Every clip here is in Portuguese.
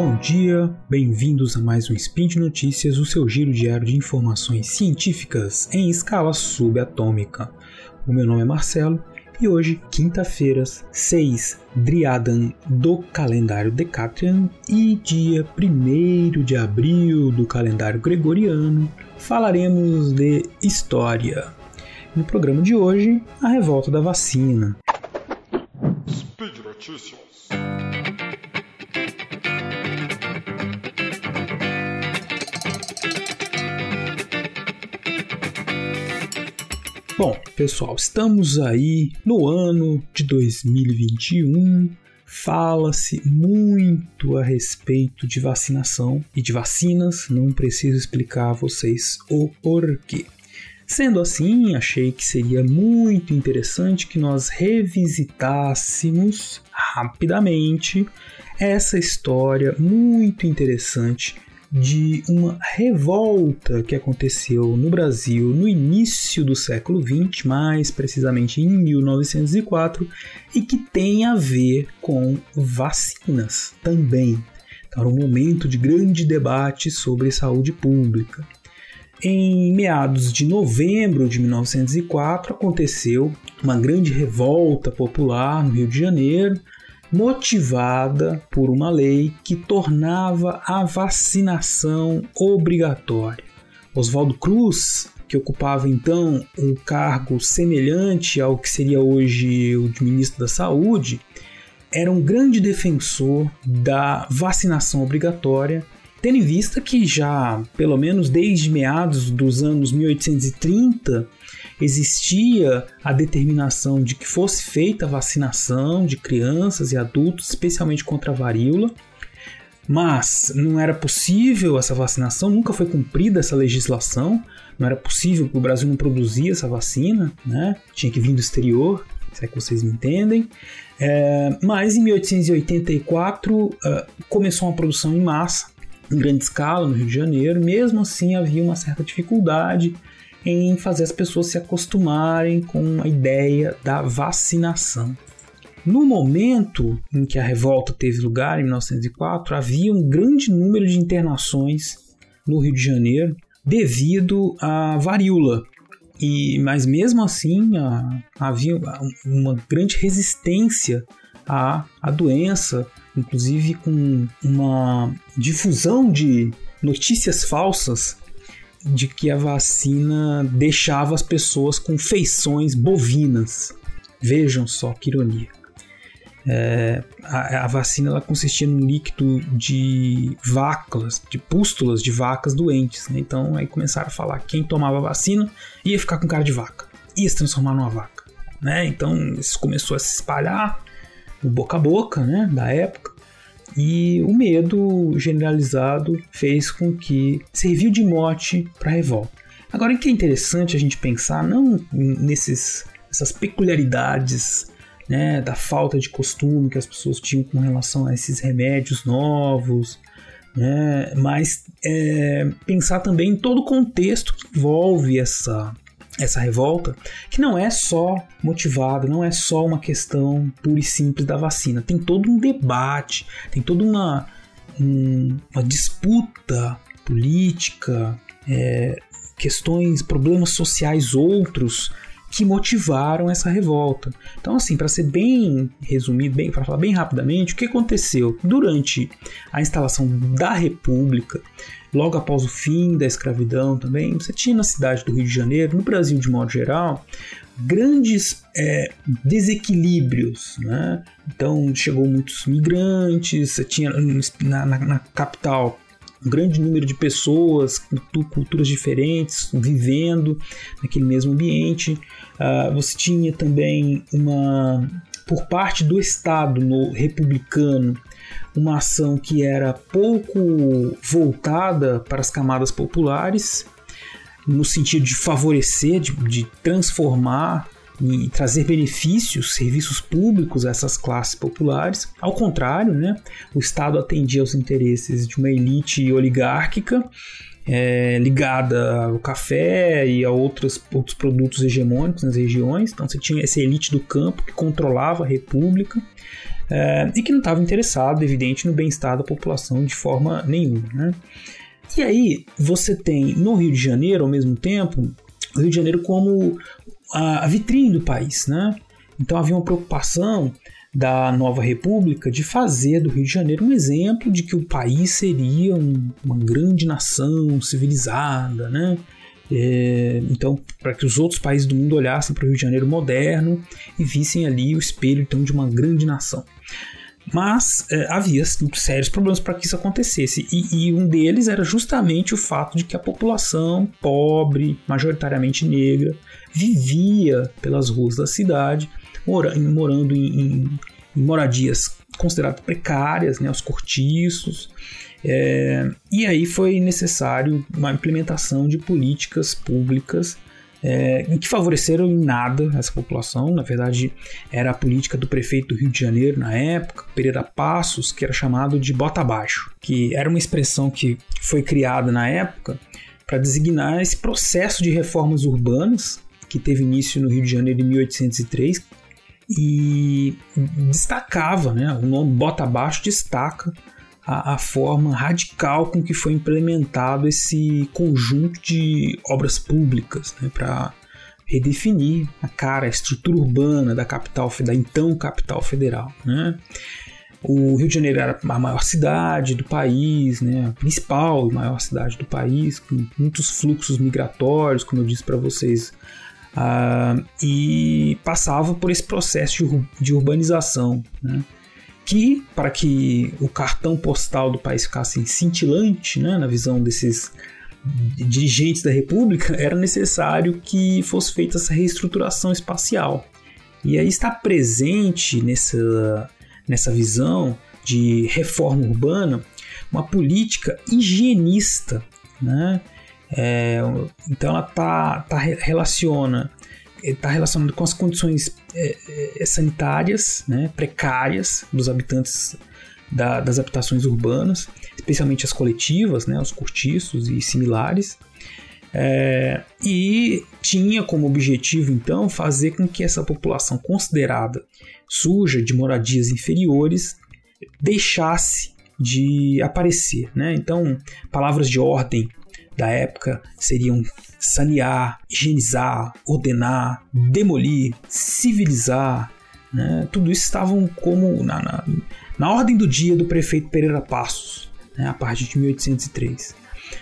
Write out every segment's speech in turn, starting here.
Bom dia, bem-vindos a mais um Spin de Notícias, o seu giro diário de informações científicas em escala subatômica. O meu nome é Marcelo e hoje, quinta-feira, 6 Driadan do calendário Decatrian e dia 1 de abril do calendário gregoriano, falaremos de história. No programa de hoje, a revolta da vacina. Speed Notícias. Bom, pessoal, estamos aí no ano de 2021. Fala-se muito a respeito de vacinação e de vacinas, não preciso explicar a vocês o porquê. Sendo assim, achei que seria muito interessante que nós revisitássemos rapidamente essa história muito interessante de uma revolta que aconteceu no Brasil no início do século XX, mais precisamente em 1904, e que tem a ver com vacinas também. Então, era um momento de grande debate sobre saúde pública. Em meados de novembro de 1904 aconteceu uma grande revolta popular no Rio de Janeiro, motivada por uma lei que tornava a vacinação obrigatória. Oswaldo Cruz, que ocupava então um cargo semelhante ao que seria hoje o de ministro da Saúde, era um grande defensor da vacinação obrigatória, tendo em vista que já, pelo menos desde meados dos anos 1830, existia a determinação de que fosse feita a vacinação de crianças e adultos, especialmente contra a varíola, mas não era possível essa vacinação, nunca foi cumprida essa legislação, não era possível porque o Brasil não produzia essa vacina, né? tinha que vir do exterior, se é que vocês me entendem. É, mas em 1884 uh, começou uma produção em massa, em grande escala, no Rio de Janeiro, mesmo assim havia uma certa dificuldade em fazer as pessoas se acostumarem com a ideia da vacinação. No momento em que a revolta teve lugar, em 1904, havia um grande número de internações no Rio de Janeiro devido à varíola. E, mas mesmo assim a, havia uma grande resistência à, à doença, inclusive com uma difusão de notícias falsas de que a vacina deixava as pessoas com feições bovinas. Vejam só que ironia. É, a, a, vacina ela consistia num líquido de vacas, de pústulas de vacas doentes. Né? Então aí começaram a falar que quem tomava a vacina ia ficar com cara de vaca, ia se transformar numa vaca. Né? Então isso começou a se espalhar no boca a boca né, da época. E o medo generalizado fez com que serviu de mote para a revolta. Agora, o que é interessante a gente pensar não nesses essas peculiaridades né, da falta de costume que as pessoas tinham com relação a esses remédios novos, né, mas é, pensar também em todo o contexto que envolve essa essa revolta, que não é só motivada, não é só uma questão pura e simples da vacina. Tem todo um debate, tem toda uma, um, uma disputa política, é, questões, problemas sociais outros que motivaram essa revolta. Então, assim, para ser bem resumido, bem, para falar bem rapidamente, o que aconteceu durante a instalação da República, logo após o fim da escravidão também, você tinha na cidade do Rio de Janeiro, no Brasil de modo geral, grandes é, desequilíbrios. Né? Então chegou muitos migrantes, você tinha na, na, na capital um grande número de pessoas culturas diferentes vivendo naquele mesmo ambiente. Uh, você tinha também uma, por parte do Estado no republicano, uma ação que era pouco voltada para as camadas populares, no sentido de favorecer, de, de transformar e trazer benefícios, serviços públicos a essas classes populares. Ao contrário, né, o Estado atendia aos interesses de uma elite oligárquica é, ligada ao café e a outros, outros produtos hegemônicos nas regiões. Então você tinha essa elite do campo que controlava a república é, e que não estava interessado, evidente, no bem-estar da população de forma nenhuma. Né? E aí você tem no Rio de Janeiro, ao mesmo tempo, o Rio de Janeiro como a, a vitrine do país. Né? Então havia uma preocupação da nova república de fazer do Rio de Janeiro um exemplo de que o país seria um, uma grande nação civilizada, né? É, então, para que os outros países do mundo olhassem para o Rio de Janeiro moderno e vissem ali o espelho então, de uma grande nação. Mas é, havia sérios problemas para que isso acontecesse, e, e, um deles era justamente o fato de que a população pobre, majoritariamente negra, vivia pelas ruas da cidade, mora, morando em, em, em moradias consideradas precárias, né, os cortiços, é, e aí foi necessário uma implementação de políticas públicas é, que favoreceram em nada essa população. Na verdade, era a política do prefeito do Rio de Janeiro na época, Pereira Passos, que era chamado de bota abaixo, que era uma expressão que foi criada na época para designar esse processo de reformas urbanas que teve início no Rio de Janeiro em 1803 e destacava, né, o nome bota abaixo destaca a, a, forma radical com que foi implementado esse conjunto de obras públicas né, para redefinir a cara, a estrutura urbana da capital, da então capital federal. Né? O Rio de Janeiro era a maior cidade do país, né, a principal e maior cidade do país, com muitos fluxos migratórios, como eu disse para vocês, uh, e passava por esse processo de, de urbanização. Né? Que, para que o cartão postal do país ficasse cintilante, né, na visão desses dirigentes da República, era necessário que fosse feita essa reestruturação espacial. E aí está presente nessa, nessa visão de reforma urbana uma política higienista. Né? É, então ela tá, tá, relaciona está relacionado com as condições é, é, sanitárias né, precárias dos habitantes da, das habitações urbanas, especialmente as coletivas, né, os cortiços e similares. É, e tinha como objetivo então fazer com que essa população considerada suja de moradias inferiores deixasse de aparecer. Né? Então, palavras de ordem da época seriam sanear, higienizar, ordenar, demolir, civilizar. Né? Tudo isso estavam como na, na, na, ordem do dia do prefeito Pereira Passos, né? a partir de 1803.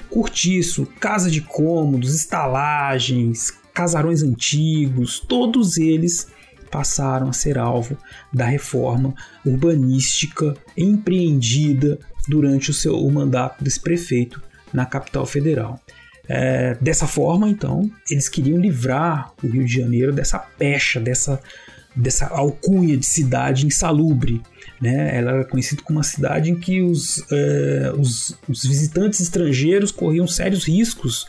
Cortiço, casa de cômodos, estalagens, casarões antigos, todos eles passaram a ser alvo da reforma urbanística empreendida durante o seu o mandato desse prefeito na capital federal. É, dessa forma, então, eles queriam livrar o Rio de Janeiro dessa pecha, dessa, dessa alcunha de cidade insalubre. Né? Ela era conhecida como uma cidade em que os, é, os, os, visitantes estrangeiros corriam sérios riscos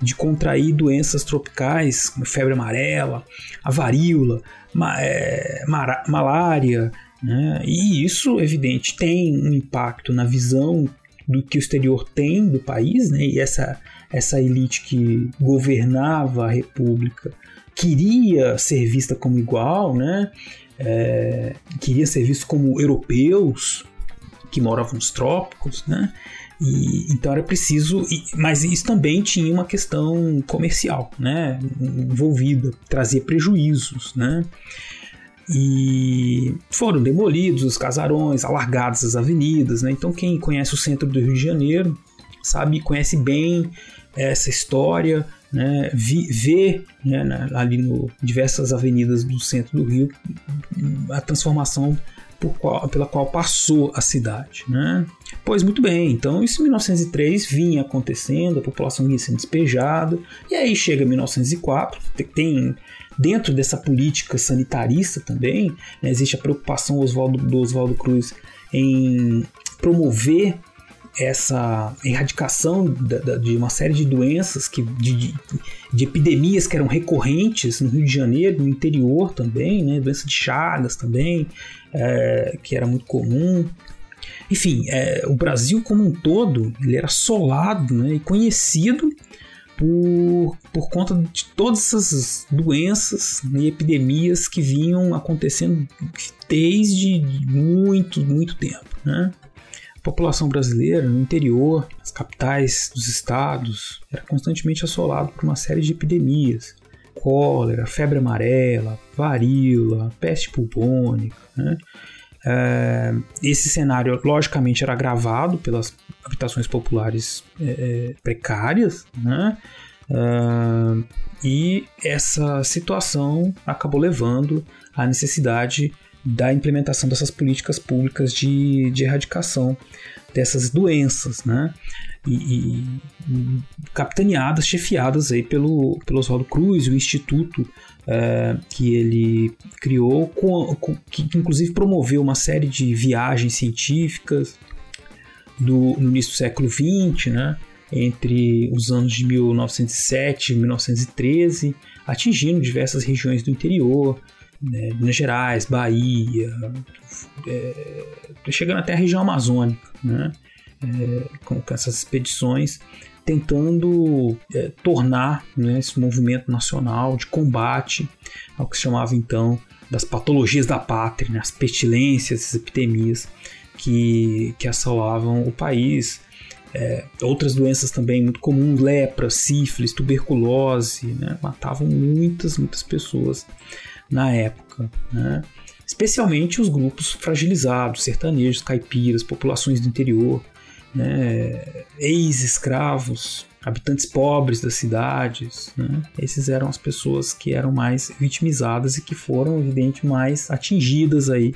de contrair doenças tropicais, como febre amarela, a varíola, ma, é, malária. Né? E isso, evidente, tem um impacto na visão do que o exterior tem do país, né? E essa essa elite que governava a república queria ser vista como igual, né? É, queria ser visto como europeus que moravam nos trópicos, né? E, então era preciso, mas isso também tinha uma questão comercial, né? Envolvida, trazia prejuízos, né? E foram demolidos os casarões, alargadas as avenidas, né? Então quem conhece o centro do Rio de Janeiro sabe, conhece bem essa história, né, vi, ver né, ali no diversas avenidas do centro do Rio a transformação qual, pela qual passou a cidade. Né? Pois muito bem, então isso em 1903 vinha acontecendo, a população vinha sendo despejada, e aí chega 1904, tem dentro dessa política sanitarista também, né, existe a preocupação Oswaldo, do Oswaldo Cruz em promover essa erradicação de uma série de doenças, que, de, de, epidemias que eram recorrentes no Rio de Janeiro, no interior também, né? doença de Chagas também, é, que era muito comum. Enfim, é, o Brasil como um todo ele era assolado né? e conhecido por, por conta de todas essas doenças e epidemias que vinham acontecendo desde muito, muito tempo. Né? A população brasileira no interior, as capitais dos estados, era constantemente assolado por uma série de epidemias. Cólera, febre amarela, varíola, peste bubônica. Né? É, esse cenário, logicamente, era agravado pelas habitações populares é, é precárias, né? Uh, e essa situação acabou levando à necessidade da implementação dessas políticas públicas de, de erradicação dessas doenças, né? E, e, capitaneadas, chefiadas aí pelo, pelo Oswaldo Cruz, o instituto é, que ele criou, com, com, que inclusive promoveu uma série de viagens científicas do, no início do século XX, né? entre os anos de 1907 e 1913, atingindo diversas regiões do interior, né, Minas Gerais, Bahia, é, chegando até a região amazônica, né, com, com, essas expedições, tentando é, tornar né, esse movimento nacional de combate ao que se chamava então das patologias da pátria, né, as pestilências, as epidemias que, que assolavam o país. É, outras doenças também muito comuns, lepra, sífilis, tuberculose, né, matavam muitas, muitas pessoas na época. Né? Especialmente os grupos fragilizados, sertanejos, caipiras, populações do interior, né? ex-escravos, habitantes pobres das cidades. Né? Esses eram as pessoas que eram mais vitimizadas e que foram, evidente, mais atingidas aí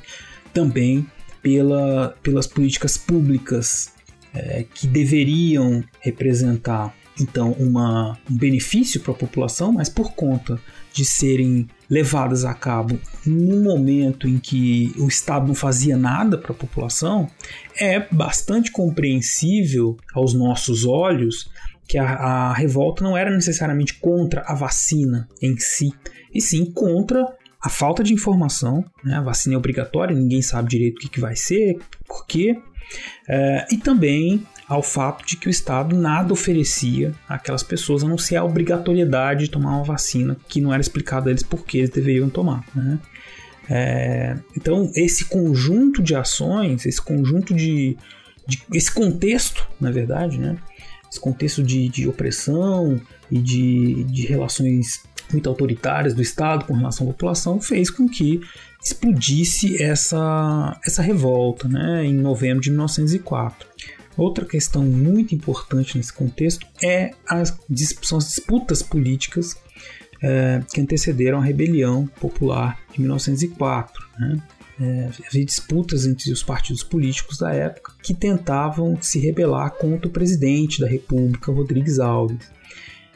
também pela, pelas políticas públicas é, que deveriam representar então uma, um benefício para a população, mas por conta de serem levadas a cabo num momento em que o Estado não fazia nada para a população, é bastante compreensível aos nossos olhos que a, a, revolta não era necessariamente contra a vacina em si, e sim contra a falta de informação. Né? A vacina é obrigatória, ninguém sabe direito o que, que vai ser, por quê. É, e também ao fato de que o Estado nada oferecia àquelas pessoas, a não ser a obrigatoriedade de tomar uma vacina, que não era explicado a eles por que eles deveriam tomar. Né? É, então, esse conjunto de ações, esse conjunto de, de, esse contexto, na verdade, né? esse contexto de, de opressão e de, de relações muito autoritárias do Estado com relação à população, fez com que explodisse essa, essa revolta né? em novembro de 1904. Outra questão muito importante nesse contexto é as, são as disputas políticas é, que antecederam a rebelião popular de 1904. Né? É, havia disputas entre os partidos políticos da época que tentavam se rebelar contra o presidente da República, Rodrigues Alves.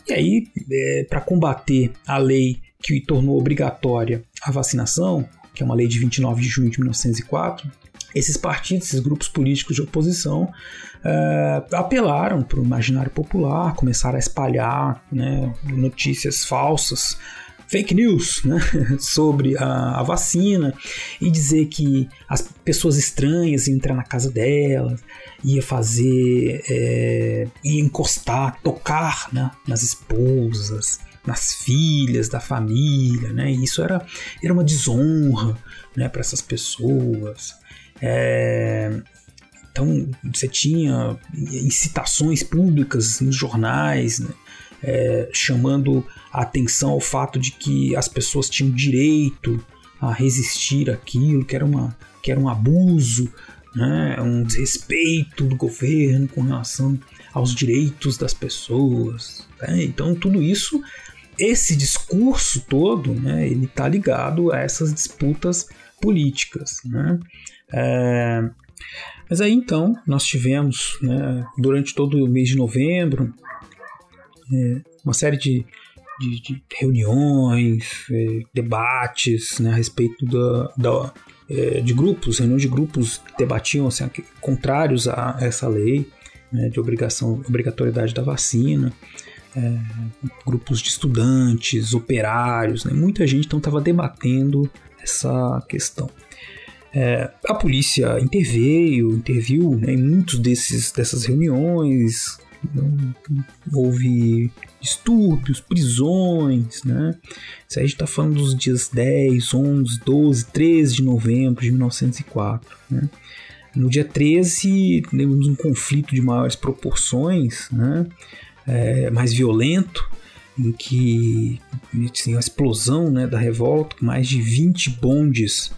E aí, é, para combater a lei que tornou obrigatória a vacinação, que é uma lei de 29 de junho de 1904, esses partidos, esses grupos políticos de oposição uh, apelaram para o imaginário popular, começaram a espalhar né, notícias falsas, fake news né, sobre a, a, vacina e dizer que as pessoas estranhas iam entrar na casa delas, ia fazer, é, ia encostar, tocar né, nas esposas, nas filhas da família, né? E isso era, era uma desonra né, para essas pessoas. É, então você tinha incitações públicas nos jornais, né, é, chamando a atenção ao fato de que as pessoas tinham direito a resistir àquilo, que era, que era um abuso, né, um desrespeito do governo com relação aos direitos das pessoas. Né? Então tudo isso, esse discurso todo, né, ele está ligado a essas disputas políticas. Né? É, mas aí então nós tivemos, né, durante todo o mês de novembro, é, uma série de, de, de reuniões, é, debates né, a respeito da, da é, de grupos, reuniões de grupos que debatiam assim, contrários a essa lei né, de obrigação, obrigatoriedade da vacina. É, grupos de estudantes, operários, né, muita gente então estava debatendo essa questão. É, a polícia interveio, interviu né, em muitos desses, dessas reuniões, houve distúrbios, prisões, né? Isso aí a gente está falando dos dias 10, 11, 12, 13 de novembro de 1904, né? No dia 13, temos um conflito de maiores proporções, né? É, mais violento, em que assim, a explosão né, da revolta, mais de 20 bondes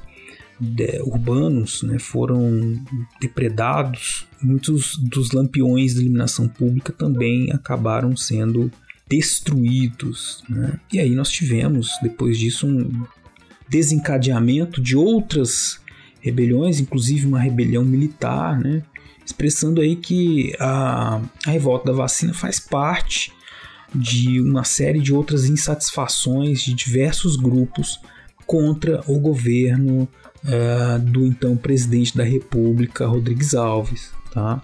de, urbanos né, foram depredados, muitos dos lampiões da iluminação pública também acabaram sendo destruídos. Né? E aí nós tivemos, depois disso, um desencadeamento de outras rebeliões, inclusive uma rebelião militar, né? expressando aí que a, a revolta da vacina faz parte de uma série de outras insatisfações de diversos grupos contra o governo uh, do então presidente da República, Rodrigues Alves. Tá?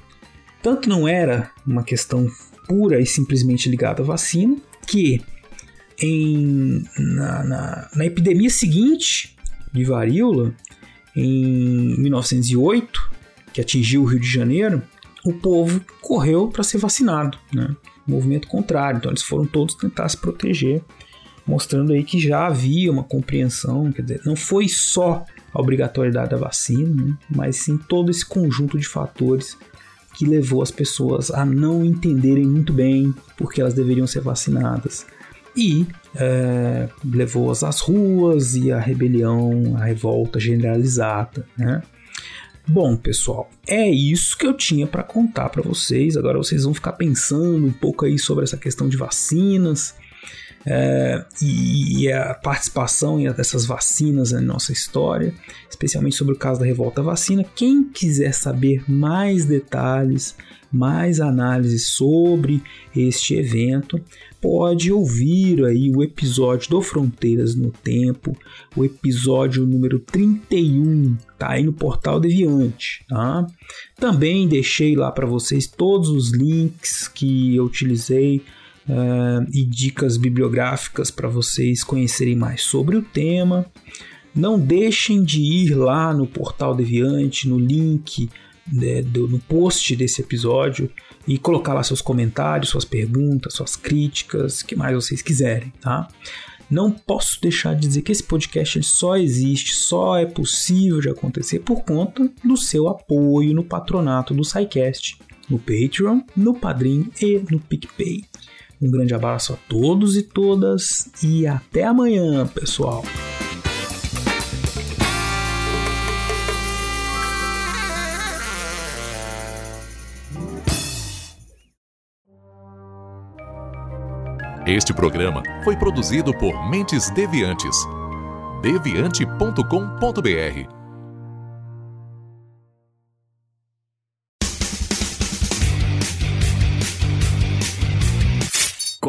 Tanto não era uma questão pura e simplesmente ligada à vacina, que em, na, na, na epidemia seguinte de varíola, em 1908, que atingiu o Rio de Janeiro, o povo correu para ser vacinado, né? movimento contrário. Então eles foram todos tentar se proteger, mostrando aí que já havia uma compreensão, quer dizer, não foi só a obrigatoriedade da vacina, né? mas sim todo esse conjunto de fatores que levou as pessoas a não entenderem muito bem porque elas deveriam ser vacinadas e é, levou-as às ruas e à rebelião, à revolta generalizada, né? Bom, pessoal, é isso que eu tinha para contar para vocês. Agora vocês vão ficar pensando um pouco aí sobre essa questão de vacinas é, e, a participação dessas vacinas na nossa história, especialmente sobre o caso da revolta vacina. Quem quiser saber mais detalhes, mais análises sobre este evento, pode ouvir aí o episódio do Fronteiras no Tempo, o episódio número 31, tá aí no portal Deviante, tá? Também deixei lá para vocês todos os links que eu utilizei uh, e dicas bibliográficas para vocês conhecerem mais sobre o tema. Não deixem de ir lá no portal Deviante, no link né, do, no post desse episódio e colocar lá seus comentários, suas perguntas, suas críticas, o que mais vocês quiserem, tá? Não posso deixar de dizer que esse podcast só existe, só é possível de acontecer por conta do seu apoio no patronato do SciCast, no Patreon, no Padrim e no PicPay. Um grande abraço a todos e todas e até amanhã, pessoal! Este programa foi produzido por Mentes Deviantes. deviante.com.br.